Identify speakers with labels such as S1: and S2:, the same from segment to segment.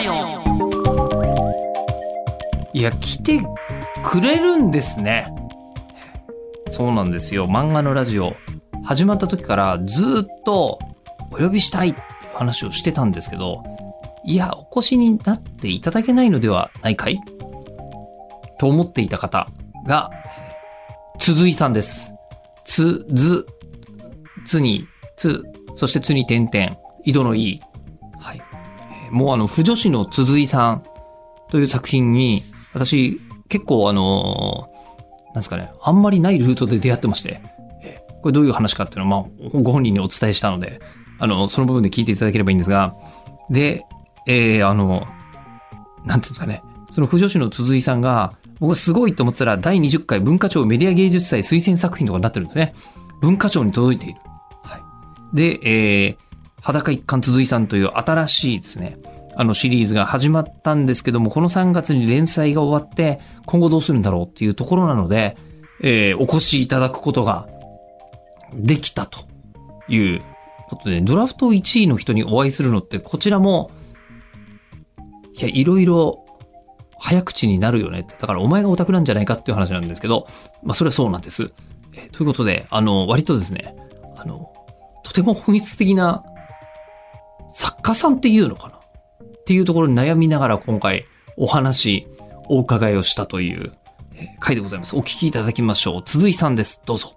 S1: ジオ
S2: いや、来てくれるんですね。そうなんですよ。漫画のラジオ。始まった時からずっとお呼びしたいって話をしてたんですけど、いや、お越しになっていただけないのではないかい？と思っていた方が、つづいさんです。つ、ず、つに、つ、そしてつに点々、井戸のい。い。もうあの、不女子のつづいさんという作品に、私、結構あのーなんですかね、あんまりないルートで出会ってまして、これどういう話かっていうのは、まあ、ご本人にお伝えしたので、あの、その部分で聞いていただければいいんですが、で、えーあの、なんていうんですかね、その不女子の鈴井さんが、僕はすごいと思ってたら、第20回文化庁メディア芸術祭推薦作品とかになってるんですね。文化庁に届いている。はい。で、えー、裸一貫鈴井さんという新しいですね、あのシリーズが始まったんですけども、この3月に連載が終わって、今後どうするんだろうっていうところなので、えーお越しいただくことができたということで、ドラフト1位の人にお会いするのって、こちらも、いや、いろいろ早口になるよねって。だからお前がオタクなんじゃないかっていう話なんですけど、まあそれはそうなんです。えということで、あの、割とですね、あの、とても本質的な作家さんっていうのかな？っていうところに悩みながら今回お話、お伺いをしたという、えー回でございます。お聞きいただきましょう。鈴井さんです。どうぞ。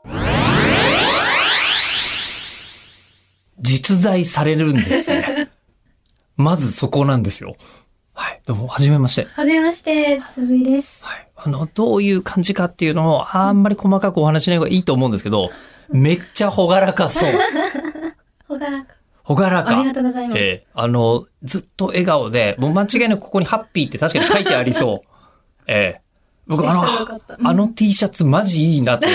S2: 実在されるんですね。まずそこなんですよ。はい。どうも、はじめまして。
S3: はじめまして、鈴井です。
S2: はい。あの、どういう感じかっていうのを、あんまり細かくお話ししない方がいいと思うんですけど、めっちゃほがらかそう。
S3: ほがらか。
S2: ほがらか。
S3: ありがとうございます。
S2: ええあの、ずっと笑顔で、もう間違いなくここにハッピーって確かに書いてありそう。ええ僕あの、あの T シャツマジいいなって、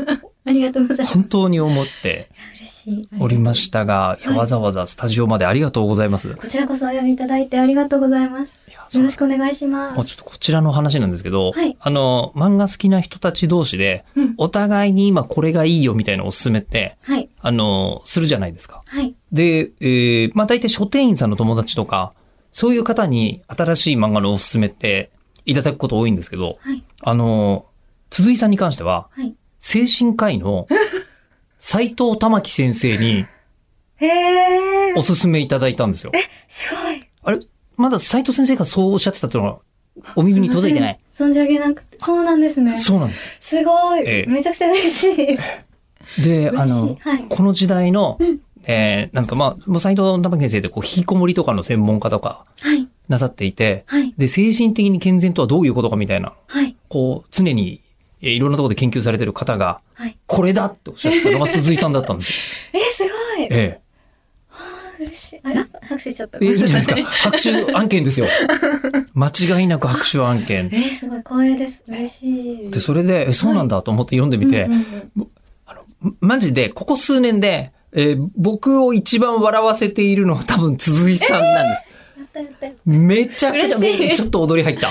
S3: ありがとうございます。
S2: 本当に思って
S3: 嬉しい。
S2: おりましたが、わざわざスタジオまでありがとうございます。
S3: こちらこそお読みいただいてありがとうございます。よろしくお願いします。
S2: もうちょっとこちらの話なんですけど、
S3: はい
S2: あの、漫画好きな人たち同士で、
S3: うん
S2: お互いに今これがいいよみたいなおすすめって、
S3: はい。
S2: あの、するじゃないですか。
S3: はい。
S2: で、えー、まあ大体書店員さんの友達とか、そういう方に新しい漫画のおすすめっていただくこと多いんですけど、
S3: はい。
S2: あの、鈴井さんに関しては、
S3: はい。
S2: 精神科医の 斎藤玉樹先生に。おすすめいただいたんですよ。
S3: すごい。
S2: あれ？まだ斎藤先生がそうおっしゃってたっていうのは、お耳に届いてない？
S3: 存じ上げなくて。そうなんですね。
S2: そうなんです。
S3: すごい。
S2: ええ
S3: めちゃくちゃ嬉しい。
S2: で、あの、
S3: はい
S2: この時代の、えー、なんですか、まあ、もう斎藤玉樹先生ってこう、引きこもりとかの専門家とか
S3: はい。
S2: なさっていて、
S3: はい。
S2: で、精神的に健全とはどういうことかみたいな、
S3: はい。
S2: こう、常に、えーいろんなところで研究されてる方が、
S3: はい。
S2: これだっておっしゃってたのが鈴井さんだったんですよ。
S3: えー、すごい。
S2: え
S3: 嬉しい。あ、あ拍手しちゃった。
S2: え。えいいんじゃないですか。
S3: え
S2: 拍手案件ですよ。間違いなく拍手案件。
S3: ー、すごい。光栄です。嬉しい。
S2: で、それで、え、そうなんだと思って読んでみて
S3: うん、うんうん
S2: マジで、ここ数年で、えー僕を一番笑わせているのは多分鈴井さんなんです。
S3: やったやったやった。
S2: めちゃくちゃ、ちょっと踊り入った。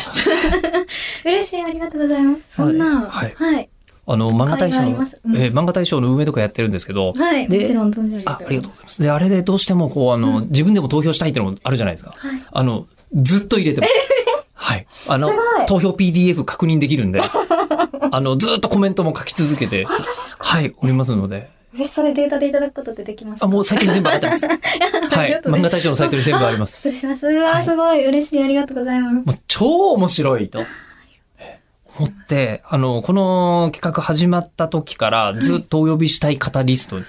S3: 嬉しい。ありがとうございます。そんな。
S2: はい
S3: はい。
S2: あの、漫画大賞の、
S3: うん
S2: えー漫画大賞の運営とかやってるんですけど、
S3: はい。も
S2: で
S3: ちろん存じ上げて
S2: あ、ありがとうございます。で、あれでどうしてもこう、あの、自分でも投票したいっていうのもあるじゃないですか。
S3: はい
S2: あの、ずっと入れてます。はい。あの投票 PDF 確認できるんで、あの、ずっとコメントも書き続けて、はい、おりますので。
S3: 嬉しそれデータでいただくことってできますか？
S2: あ、もう最近全部上がってます。はい。漫画大賞のサイトに全部あります。
S3: 失礼します。うわー、すごい。嬉しい。ありがとうございます。
S2: もう超面白いと。思って、あの、この企画始まった時からずっとお呼びしたい方リストに、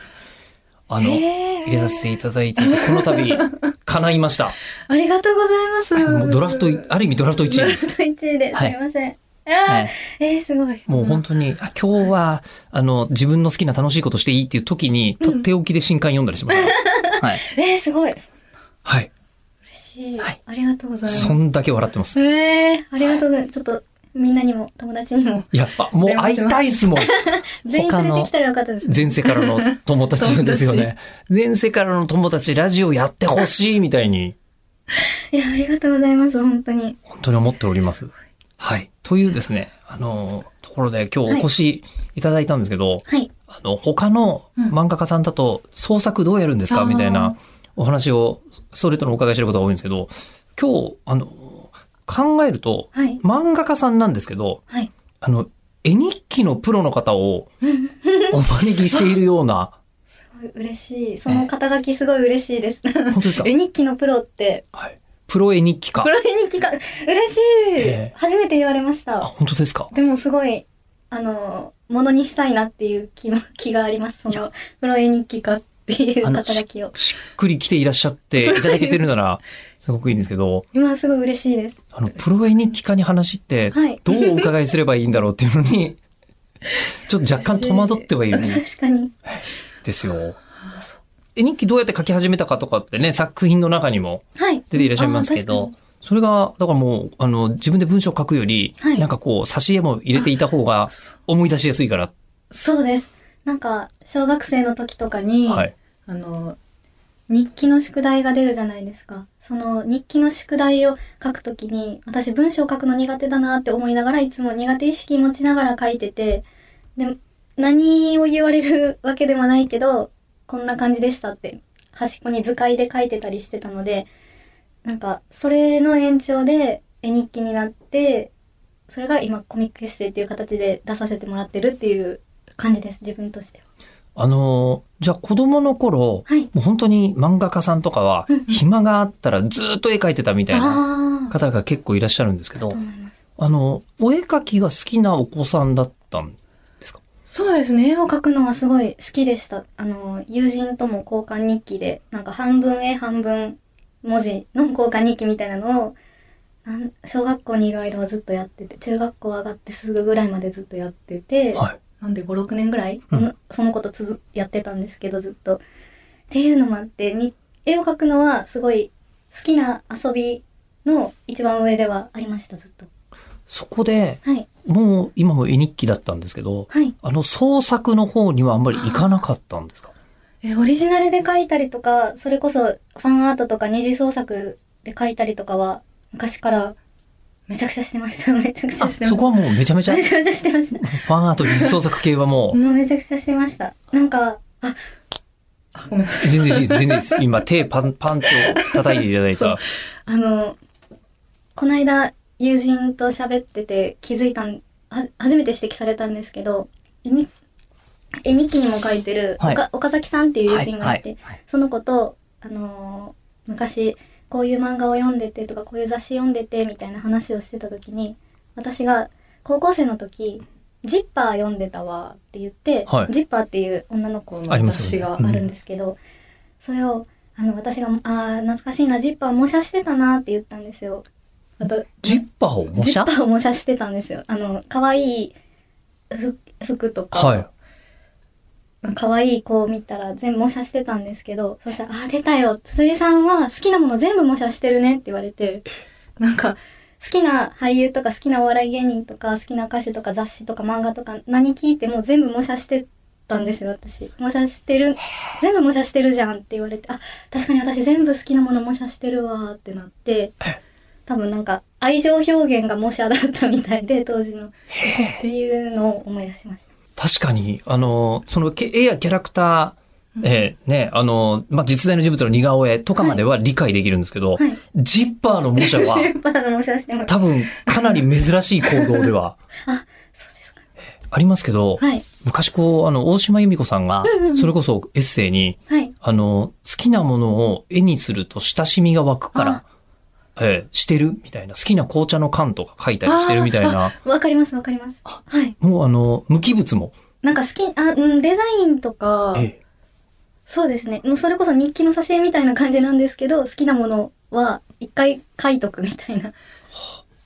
S2: あの、入れさせていただいてこの度、叶いました。
S3: ありがとうございます。
S2: もうドラフト、ある意味ドラフト1位です。
S3: ドラフト1位です。
S2: はい
S3: すいません。
S2: はい
S3: えー、すごい。
S2: もう本当に、あ今日は、あの、自分の好きな楽しいことしていいっていう時に、とっておきで新刊読んだりします。はい。
S3: えー、すごい。
S2: はい。
S3: 嬉しい。
S2: はい
S3: ありがとうございます。
S2: そんだけ笑ってます。
S3: えー、ありがとうございます。ちょっと、みんなにも、友達にも、
S2: やっぱ、もう会いたいっすもん。
S3: 全員連れてきたらよかったです。
S2: 前世からの友達ですよね。前世からの友達、ラジオやってほしいみたいに、
S3: いや、ありがとうございます。本当に。
S2: 本当に思っております。はい。というですね、あの、ところで今日お越しいただいたんですけど、
S3: はい。
S2: あの、他の漫画家さんだと創作どうやるんですか、
S3: あー
S2: みたいなお話を、それとのお伺いしてることが多いんですけど、今日、あの、考えると、
S3: はい。
S2: 漫画家さんなんですけど、
S3: はい。
S2: あの、絵日記のプロの方をお招きしているような、
S3: すごい嬉しい。その肩書きすごい嬉しいです。
S2: 本当ですか？
S3: 絵日記のプロって、
S2: はい。プロ絵日記家
S3: プ。ロ絵日記か、嬉しい
S2: ええ
S3: 初めて言われまし
S2: あ、
S3: た。
S2: 本当ですか？
S3: でもすごい、あの、ものにしたいなっていう気も、気があります。その、プロ絵日記家っていう
S2: あの
S3: 肩書きを。
S2: しっくり来ていらっしゃっていただけてるなら、すごくいいんですけど、
S3: 今すごい嬉しいです。
S2: あの、プロ絵日記家に話って
S3: はい、
S2: どうお伺いすればいいんだろうっていうのに、ちょっと若干戸惑ってはいるん
S3: 確かに。
S2: ですよ。絵日記どうやって書き始めたかとかってね、作品の中にも
S3: はい。
S2: 出ていらっしゃいますけ
S3: あ
S2: ど、それが、だからもう、あの、自分で文章を書くより、
S3: はい
S2: なんかこう、挿絵も入れていた方が 思い出しやすいから。
S3: そうです。なんか、小学生の時とかに、
S2: はい。
S3: あの、日記の宿題が出るじゃないですか。その日記の宿題を書くときに、私文章を書くの苦手だなって思いながらいつも苦手意識持ちながら書いてて、で、何を言われるわけでもないけど、こんな感じでしたって、端っこに図解で書いてたりしてたので、なんか、それの延長で絵日記になって、それが今コミックエッセイっていう形で出させてもらってるっていう感じです、自分としては。
S2: あの、じゃあ子供の頃、
S3: はい。
S2: もう本当に漫画家さんとかは暇があったらずっと絵描いてたみたいな。方が結構いらっしゃるんですけど。あの、お絵描きが好きなお子さんだったんですか
S3: そうですね。絵を描くのはすごい好きでした。あの、友人とも交換日記で、なんか半分絵半分文字の交換日記みたいなのを、なん小学校にいる間はずっとやってて、中学校上がってすぐぐらいまでずっとやってて、
S2: はい。
S3: なんで5、6年ぐらい、
S2: うん
S3: そのことつづやってたんですけど、ずっと。っていうのもあって、に絵を描くのはすごい好きな遊びの一番上ではありました、ずっと。
S2: そこで、
S3: はい。
S2: もう今も絵日記だったんですけど、
S3: はい。
S2: あの創作の方にはあんまり行かなかったんですか？
S3: え、オリジナルで書いたりとか、それこそファンアートとか二次創作で書いたりとかは、昔からめちゃくちゃしてました。めちゃくちゃ
S2: あ、
S3: してました。
S2: そこはもうめちゃめちゃ、フ
S3: めちゃめちゃしてました。
S2: ァンアート、実創作系はもう、
S3: もうめちゃくちゃしてました。なんか、あ、あ、ごめんなさい。
S2: 全然いいです、全然いいです。今手パンパンと叩いていただいた。
S3: あの、この間、友人と喋ってて気づいたん、は、初めて指摘されたんですけど、絵日記にも書いてる、
S2: はい。
S3: 岡岡崎さんっていう友人がいて、
S2: はい。はい。
S3: その子と、あのー昔、こういう漫画を読んでてとか、こういう雑誌読んでてみたいな話をしてた時に、私が高校生の時、ジッパー読んでたわって言って、
S2: はい。
S3: ジッパーっていう女の子の雑誌があるんですけど、それを、あの、私が、あー懐かしいな、ジッパー模写してたなって言ったんですよ。あと、
S2: ジッパーを模写？
S3: ジッパーを模写してたんですよ。あの、可愛い服服とか、
S2: はい。
S3: 可愛い子を見たら全部模写してたんですけど、そしたら、あ、出たよ。鈴井さんは好きなもの全部模写してるねって言われて、なんか、好きな俳優とか好きなお笑い芸人とか好きな歌手とか雑誌とか漫画とか何聞いても全部模写してたんですよ、私。模写してる、全部模写してるじゃんって言われて、あ、確かに私全部好きなもの模写してるわーってなって、多分なんか愛情表現が模写だったみたいで、当時の。っていうのを思い出しました。
S2: 確かに、あの、そのけ絵やキャラクター、えーね、あの、まあ、実在の人物の似顔絵とかまでは理解できるんですけど、
S3: はい。
S2: ジッパーの模写は
S3: スーパーの模写してます。
S2: 多分かなり珍しい行動では
S3: あ、そうですか。
S2: ありますけど、
S3: はい。
S2: 昔こう、あの、大島由美子さんがそれこそエッセイに、
S3: はい。
S2: あの、好きなものを絵にすると親しみが湧くから、えーしてるみたいな、好きな紅茶の缶とか書いたりしてるみたいな、
S3: わかります、わかります。はい。
S2: もうあの、無機物も、
S3: なんか好き、あ、うん、デザインとか、
S2: え
S3: そうですね。もうそれこそ日記の挿絵みたいな感じなんですけど、好きなものは一回書いとくみたいな。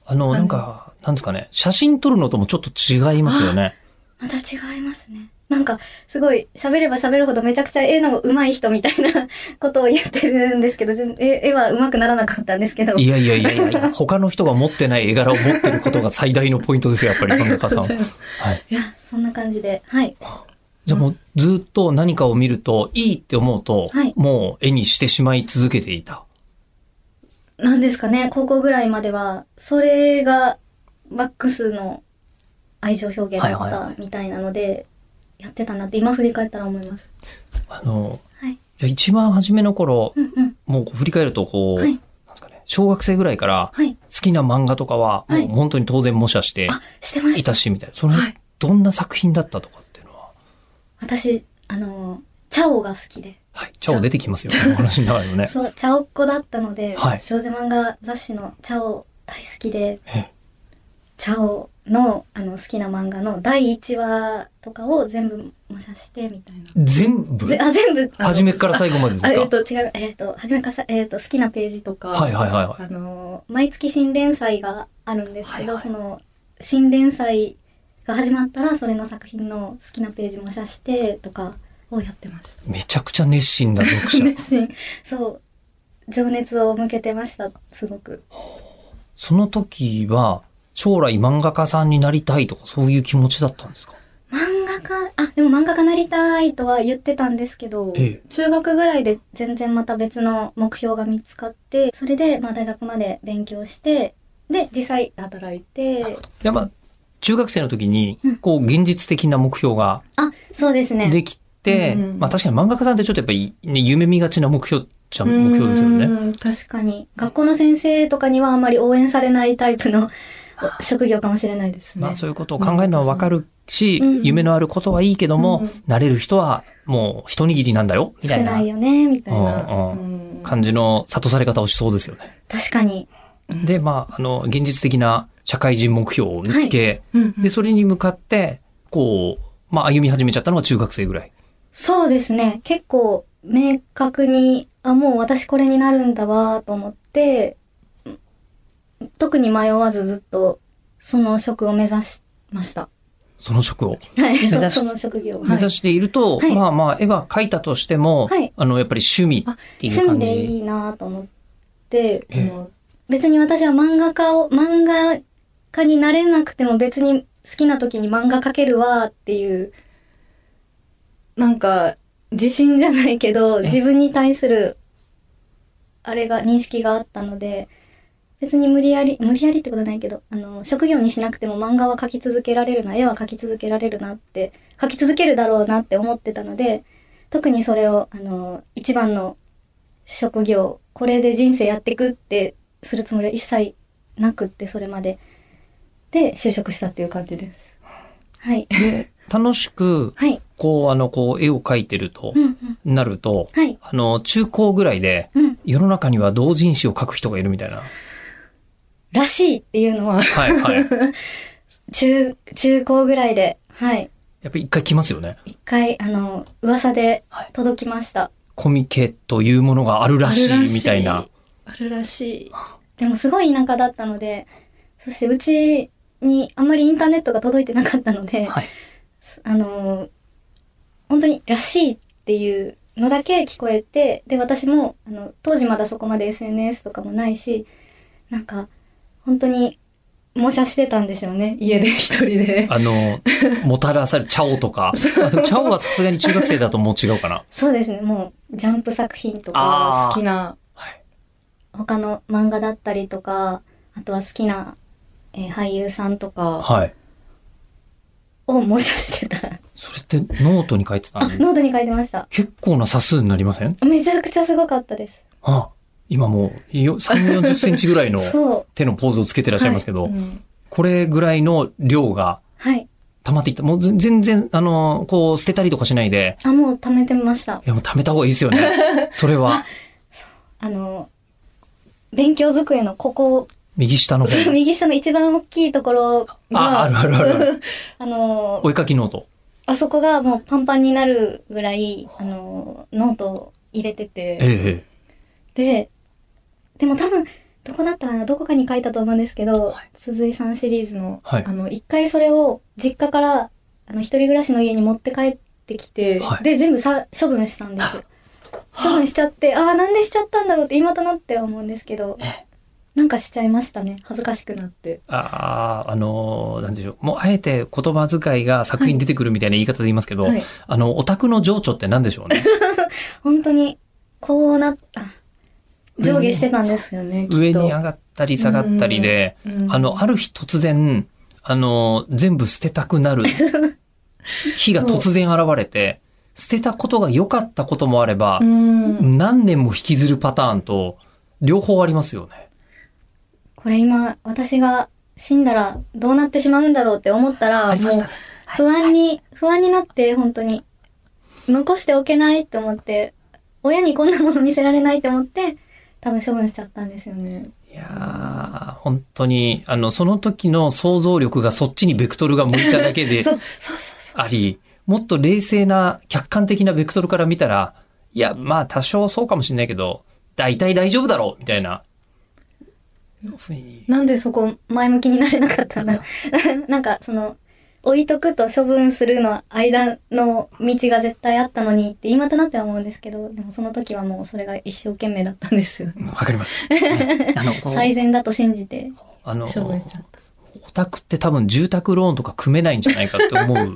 S2: あの、なんか、なんですかね、写真撮るのともちょっと違いますよね。
S3: また違いますね。なんか、すごい、喋れば喋るほどめちゃくちゃ絵の上手い人みたいな ことを言ってるんですけど、絵絵は上手くならなかったんですけど。
S2: いやいやいやいや他の人が持ってない絵柄を持ってることが最大のポイントですよ、やっぱり、漫画家さんは。はい。
S3: いや、そんな感じで。はい。
S2: じゃあもうずっと何かを見るといいって思うと、
S3: はい
S2: もう絵にしてしまい続けていた。
S3: なんですかね、高校ぐらいまでは、それが、マックスの愛情表現だっ
S2: はいはいはい
S3: たみたいなので、やってたなって今振り返ったら思います。
S2: あの、
S3: はい。
S2: 一番初めの頃、
S3: うんうん。
S2: もう振り返るとこう、
S3: はい
S2: なんですかね、小学生ぐらいから
S3: はい。
S2: 好きな漫画とかは、
S3: はい
S2: もう本当に当然模写して
S3: あ、してました
S2: いた。し、みたいな。それ
S3: はい、
S2: どんな作品だったとかっていうのは？
S3: 私、あの、チャオが好きで。
S2: はい。チャオ出てきますよね、お話の中でもね。
S3: そう、チャオっ子だったので、
S2: はい
S3: 少女漫画雑誌のチャオ大好きで、
S2: え
S3: チャオのあの好きな漫画の第1話とかを全部模写してみたいな。
S2: 全部？
S3: ぜあ、全部。
S2: 初めから最後までですか？
S3: あえっ、と、違う、えっ、と、初めからさ、えっ、と、好きなページとか、
S2: はいはいはいはい。
S3: あの、毎月新連載があるんですけど、
S2: はいはい
S3: その、新連載が始まったら、それの作品の好きなページ模写してとかをやってました。
S2: めちゃくちゃ熱心な読者。
S3: 熱心。そう。情熱を向けてました、すごく。
S2: その時は、将来漫画家さんになりたいとかそういう気持ちだったんですか？
S3: 漫画家、あ、でも漫画家なりたいとは言ってたんですけど、
S2: ええ。
S3: 中学ぐらいで全然また別の目標が見つかって、それでまあ大学まで勉強して、で、実際働いて、
S2: いやまあ、中学生の時に
S3: うん、
S2: こう、現実的な目標が
S3: あ、そうですね。
S2: できて、まあ確かに漫画家さんってちょっとやっぱり、ね、夢見がちな目標じゃ目標ですよね。
S3: うん確かに。学校の先生とかにはあんまり応援されないタイプの職業かもしれないですね。
S2: まあそういうことを考えるのはわかるし、
S3: うんうん
S2: 夢のあることはいいけども、
S3: うんうん
S2: なれる人はもう一握りなんだよ、みたいな
S3: 少ないよね、みたいな。
S2: うん
S3: うん
S2: 感じの諭され方をしそうですよね。
S3: 確かに。
S2: で、まあ、あの、現実的な社会人目標を見つけ、で、それに向かって、こう、まあ歩み始めちゃったのが中学生ぐらい。
S3: そうですね。結構明確に、あ、もう私これになるんだわと思って、特に迷わずずっとその職を目指しました。
S2: その職を？
S3: はい、
S2: 指し
S3: そその職業。
S2: 目指していると、
S3: はい。
S2: まあまあ絵は描いたとしても、
S3: はい。
S2: あの、やっぱり趣味っていう
S3: 趣
S2: 感じ。
S3: 味でいいなと思って、別に私は漫画家を、漫画家になれなくても別に好きな時に漫画描けるわっていう、なんか、自信じゃないけど、
S2: え。
S3: 自分に対する、あれが、認識があったので、別に無理やり、無理やりってことはないけど、あの、職業にしなくても漫画は描き続けられるな、絵は描き続けられるなって、描き続けるだろうなって思ってたので、特にそれを、あの、一番の職業、これで人生やっていくってするつもりは一切なくって、それまで。で、就職したっていう感じです。はい。
S2: で、楽しく、
S3: はい。
S2: こう、あの、こう、絵を描いてると
S3: うんうん。
S2: なると、
S3: はい。
S2: あの、中高ぐらいで、
S3: うん。
S2: 世の中には同人誌を描く人がいるみたいな。
S3: らしいっていうのは、
S2: はいはい。
S3: 中、中高ぐらいで、はい。
S2: やっぱり一回来ますよね。
S3: 一回、あの、噂で
S2: はい
S3: 届きました。
S2: コミケというものがあるらしいみたいな。
S3: あるらしい。でもすごい田舎だったので、そしてうちにあんまりインターネットが届いてなかったので、
S2: はい。
S3: あのー本当にらしいっていうのだけ聞こえて、で、私も、あの、当時まだそこまで SNS とかもないし、なんか、本当に、模写してたんでしょうね。家で一人で。
S2: あの、もたらされる、チャオとか。チャオはさすがに中学生だともう違うかな。
S3: そうですね。もう、ジャンプ作品とか、好きな、
S2: はい。
S3: 他の漫画だったりとか、あとは好きな、えー俳優さんとか
S2: はい。
S3: を模写してた。
S2: それってノートに書いてた
S3: あ
S2: ん、で、
S3: ノートに書いてました。
S2: 結構な冊数になりません？
S3: めちゃくちゃすごかったです。
S2: あ、今もうよ3、40センチぐらいの。手のポーズをつけてらっしゃいますけど、
S3: はいうん
S2: これぐらいの量が
S3: はい。
S2: 溜まっていった。もうぜ全然、あの、こう捨てたりとかしないで、
S3: あ、もう貯めてました。
S2: いやもう貯めた方がいいですよね。それは、
S3: あの、勉強机のここ、
S2: 右下の方。
S3: 右下の一番大きいところが、
S2: あ、あるあるある あ
S3: の、
S2: お絵かきノート。
S3: あそこがもうパンパンになるぐらい、あの、ノートを入れてて、
S2: えええ
S3: で、でも多分、どこだったかなどこかに書いたと思うんですけど、鈴井さんシリーズの、
S2: はい
S3: あの、一回それを実家から、あの、一人暮らしの家に持って帰ってきて、
S2: はい
S3: で、全部さ、処分したんですよ。処分しちゃって、ああ、なんでしちゃったんだろうって今となっては思うんですけど、なんかしちゃいましたね。恥ずかしくなって。
S2: ああ、あのーなんでしょう。もう、あえて言葉遣いが作品に出てくるみたいな言い方で言いますけど、
S3: はい
S2: あの、オタクの情緒って何でしょうね？
S3: 本当に、こうなった、上下してたんですよね。
S2: 上に上がったり下がったりで、
S3: うん
S2: あの、ある日突然、あの、全部捨てたくなる 日が突然現れて、捨てたことが良かったこともあれば
S3: う、ん。
S2: 何年も引きずるパターンと、両方ありますよね。
S3: これ今、私が死んだらどうなってしまうんだろうって思ったら、もう。不安に、不安になって、本当に。残しておけないって思って、親にこんなもの見せられないって思って、多分処分しちゃったんですよね。
S2: いやー、本当に、あの、その時の想像力がそっちにベクトルが向いただけで あり、もっと冷静な、客観的なベクトルから見たら、いや、まあ多少そうかもしれないけど、大体大丈夫だろうみたいな。
S3: なんでそこ前向きになれなかったんだ なんか、その、置いとくと処分するの間の道が絶対あったのにって今となっては思うんですけど、でもその時はもうそれが一生懸命だったんですよ。
S2: わかります。ね あの、
S3: 最善だと信じて
S2: あの、
S3: 処分しちゃった。
S2: オタクって多分住宅ローンとか組めないんじゃないかって思う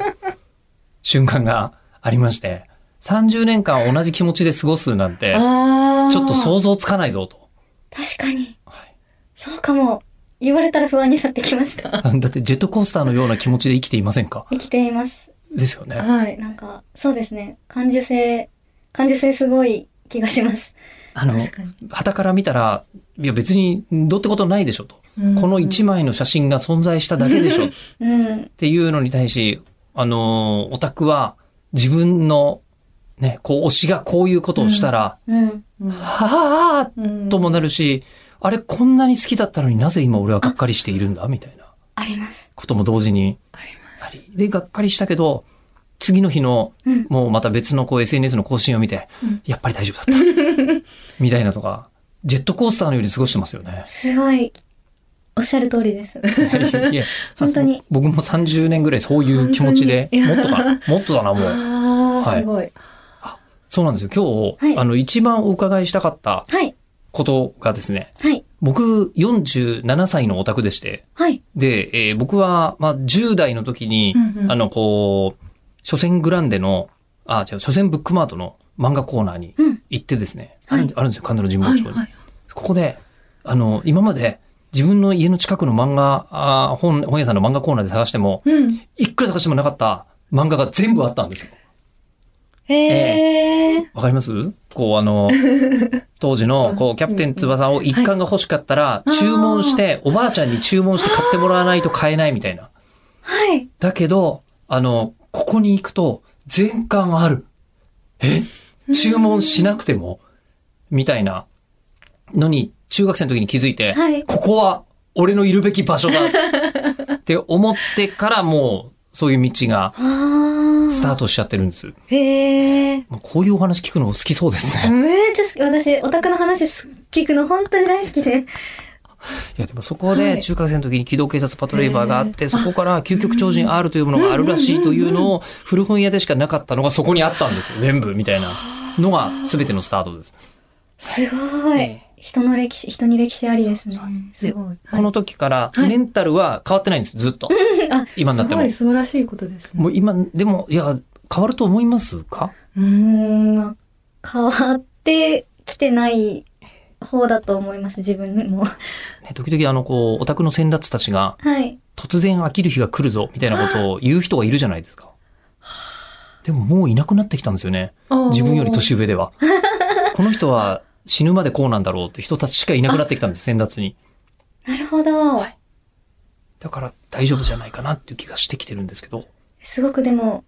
S2: 瞬間がありまして、30年間同じ気持ちで過ごすなんて、
S3: あ
S2: ちょっと想像つかないぞと。
S3: 確かに。
S2: はい
S3: そうかも。言われたら不安になってきました。
S2: あだってジェットコースターのような気持ちで生きていませんか？
S3: 生きています。
S2: ですよね。
S3: はい。なんか、そうですね。感受性、感受性すごい気がします。
S2: あの。旗から見たら、いや別にどうってことないでしょと。この一枚の写真が存在しただけでしょっ
S3: うん。
S2: ていうのに対し、あのー、オタクは自分の、ね、こう推しがこういうことをしたら、
S3: うん。
S1: うん
S2: はぁーともなるし、あれこんなに好きだったのになぜ今俺はがっかりしているんだ？みたいな
S3: あります。
S2: ことも同時に
S3: あり
S2: あり。で、がっかりしたけど、次の日の、
S3: うん
S2: もうまた別のこう SNS の更新を見て、
S1: うん
S2: やっぱり大丈夫だった。みたいなとか、ジェットコースターのように過ごしてますよね。
S3: すごい、おっしゃる通りです。
S2: いや
S3: 本当に
S2: 僕も30年ぐらいそういう気持ちで、もっとか、もっとだな、もう。
S1: ああ、
S2: はい
S1: すごい。
S2: そうなんですよ。今日、
S3: はい
S2: あの、一番お伺いしたかった
S3: はい。
S2: ことがですね、
S3: はい。
S2: 僕47歳のオタクでして、
S3: はい。
S2: で、えー僕は、まあ、10代の時に、
S1: うんうん
S2: あの、こう、書店グランデの、あ、違う、書店ブックマートの漫画コーナーに
S3: うん。
S2: 行ってですね、
S3: はい
S2: あるあるんですよ、神田の神保町に。
S1: はいはい。
S2: ここで、あの、今まで自分の家の近くの漫画、あー本、本屋さんの漫画コーナーで探しても、
S1: うん。
S2: いくら探してもなかった漫画が全部あったんですよ。
S3: へえ。
S2: わかります？こうあの、当時の、こう、キャプテン翼を一巻が欲しかったら、
S1: い
S2: 注文して、おばあちゃんに注文して買ってもらわないと買えないみたいな。
S3: はい。
S2: だけど、あの、ここに行くと、全巻ある。え？注文しなくても？みたいなのに、中学生の時に気づいて、
S3: はい
S2: ここは俺のいるべき場所だって思ってからもう、そういう道が。スタートしちゃってるんです。
S3: へえ。
S2: こういうお話聞くの好きそうですね。
S3: めっちゃ好き。私、オタクの話す聞くの本当に大好きで。
S2: いや、でもそこ
S1: はい
S2: で中学生の時に機動警察パトレーバーがあって、そこから究極超人 R というものがあるらしいというのを古本屋でしかなかったのがそこにあったんですよ。全部みたいなのが全てのスタートです。
S3: すごい。
S2: え
S3: 人の歴史、人に歴史ありですね。すごい。
S2: この時から
S1: はい
S2: メンタルは変わってないんです、ずっと。
S3: あ、
S2: 今になっても
S1: すごい。素晴らしいことですね。
S2: もう今、でも、いや、変わると思いますか？
S3: うーん、まあ変わってきてない方だと思います、自分も。
S2: ね時々あの、こう、オタクの先達たちが、
S3: はい。
S2: 突然飽きる日が来るぞ、みたいなことを言う人がいるじゃないですか。でももういなくなってきたんですよね。自分より年上では。この人は死ぬまでこうなんだろうって人たちしかいなくなってきたんです、先達に。
S3: なるほど。
S2: だから大丈夫じゃないかなっていう気がしてきてるんですけど。
S3: すごくでも、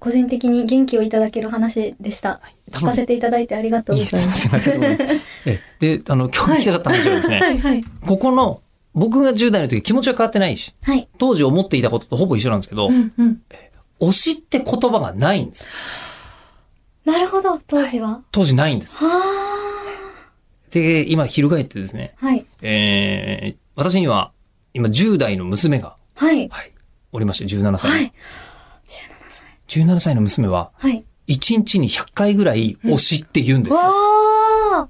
S3: 個人的に元気をいただける話でした。
S2: 多分
S3: 聞かせていただいてありがとうございます。
S2: すいません、ありがとうございます。え、で、あの、今日聞きたかった話はですね、
S1: はいはい。
S2: ここの、僕が10代の時気持ちは変わってないし、
S3: はい。
S2: 当時思っていたこととほぼ一緒なんですけど、
S1: うんうん。
S2: 推しって言葉がないんです。
S3: なるほど、当時は。
S2: 当時ないんです。
S3: は
S2: で、今、翻ってですね、
S3: あ。はい。
S2: えー、私には、今、10代の娘が、
S3: はい。
S2: はい、おりまして、17歳。
S3: はい。
S2: 17歳の娘は、
S3: はい。
S2: 1日に100回ぐらい推しって言うんですよ。
S3: わ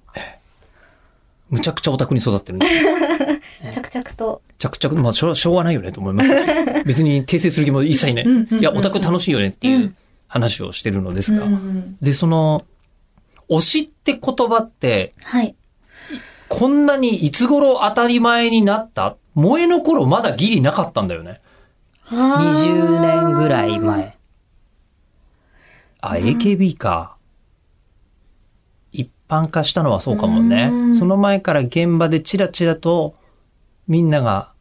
S2: むちゃくちゃオタクに育ってるんです
S3: 着々と。
S2: 着々、まあ、しょうしょうがないよねと思いますし。別に訂正する気も一切ね
S1: うんうんうん。
S2: いや、オタク楽しいよねっていううん話をしてるのですが。
S1: うん
S2: で、その、推しって言葉って、
S3: はい。
S2: こんなにいつ頃当たり前になった？萌えの頃まだギリなかったんだよね。
S3: はー
S2: 20年ぐらい前。あ、AKB か。一般化したのはそうかもね
S1: う。ん
S2: その前から現場でチラチラとみんなが、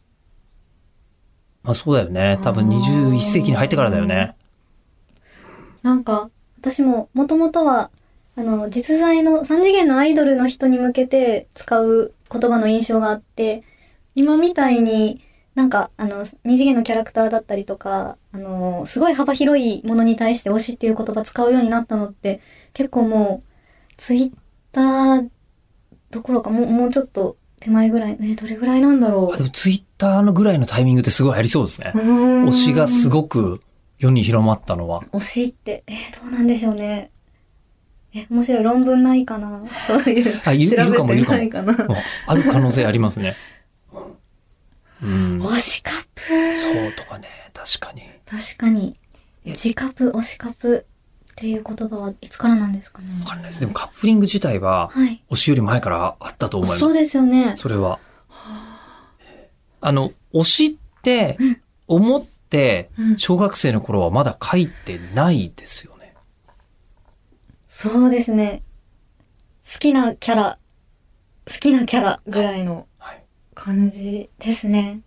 S2: まあそうだよね。多分
S3: あー
S2: 21世紀に入ってからだよね。
S3: なんか、私も、もともとは、あの、実在の3次元のアイドルの人に向けて使う言葉の印象があって、今みたいになんか、あの、二次元のキャラクターだったりとか、あの、すごい幅広いものに対して推しっていう言葉使うようになったのって、結構もう、ツイッターどころか、もう、もうちょっと手前ぐらい、え、どれぐらいなんだろ
S2: あでもツイッターのぐらいのタイミングってすごいありそうですね
S3: う。。推
S2: 推しがす
S3: い。
S2: ごく世に広まったのは。
S3: 推しって、えーどうなんでしょうね。え、面白い論文ないかな？そういう。
S2: あ、いるかもいるかも。ある可能性ありますね。うん。
S3: 推しカップ。
S2: そうとかね、確かに。
S3: 確かに。自カプ、推しカプっていう言葉はいつからなんですかね？
S2: わかんないです。でもカップリング自体は、
S3: はい。
S2: 推しより前からあったと思います。
S3: そうですよね。
S2: それは。あの、推しって、思って
S3: う、ん
S2: 小学生の頃はまだ書いてないですよね。
S3: そうですね。好きなキャラ、好きなキャラぐらいの
S2: はい。
S3: 感じですね。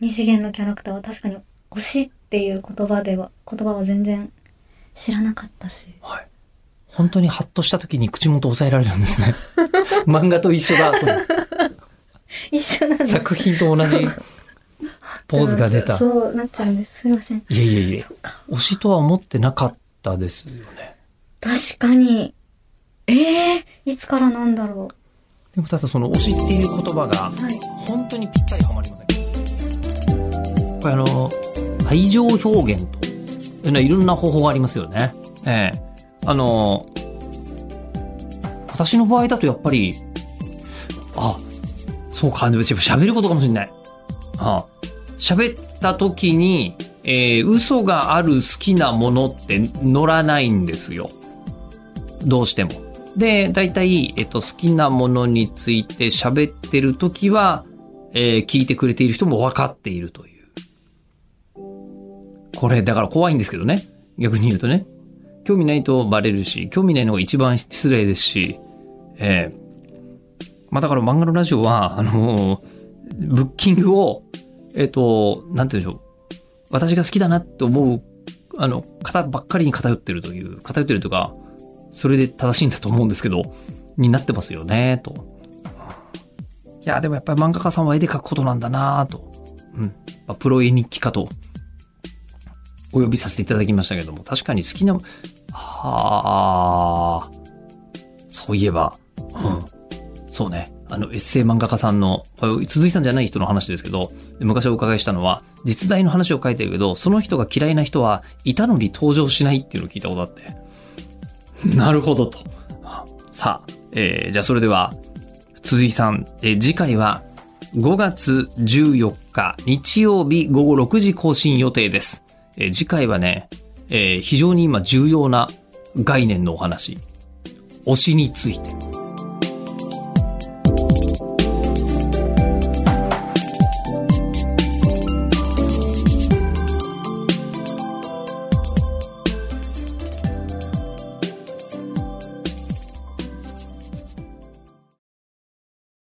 S3: 二次元のキャラクターは確かに推しっていう言葉では、言葉は全然知らなかったし。
S2: はい。本当にハッとした時に口元押さえられるんですね。漫画と一緒だ。
S3: 一緒なんだ。
S2: 作品と同じポーズが出た。
S3: そうなっちゃうんです。すいません。
S2: いえいえいえ。推しとは思ってなかったですよね。
S3: 確かに。ええいつからなんだろ
S2: でもただその推しっていう言葉が
S3: う。はい。
S2: 本当にぴったりはまりません。これあの、愛情表現というのはいろんな方法がありますよね。ええあの、私の場合だとやっぱり、あ、そうか、でも喋ることかもしれない。あ喋った時に、えー嘘がある好きなものって乗らないんですよ。どうしても。で、大体、えっと、好きなものについて喋ってる時は、えー聞いてくれている人も分かっているという。これ、だから怖いんですけどね。逆に言うとね。興味ないとバレるし、興味ないのが一番失礼ですし、ええまあだから漫画のラジオは、あのーブッキングを、えっ、と、なんて言うんでしょう。私が好きだなって思う、あの、方ばっかりに偏ってるという、偏ってるというか、それで正しいんだと思うんですけど、になってますよね、と。いや、でもやっぱり漫画家さんは絵で描くことなんだなと。うん。まプロ絵日記家と、お呼びさせていただきましたけども、確かに好きな、はあ、そういえば、うん。そうね。あの、エッセイ漫画家さんの、鈴井さんじゃない人の話ですけど、昔お伺いしたのは、実在の話を書いてるけど、その人が嫌いな人はいたのに登場しないっていうのを聞いたことあって。なるほどと。さあ、えーじゃあそれでは、鈴木さん、えー次回は5月14日日曜日午後6時更新予定です。えー次回はね、えー非常に今重要な概念のお話。推しについて。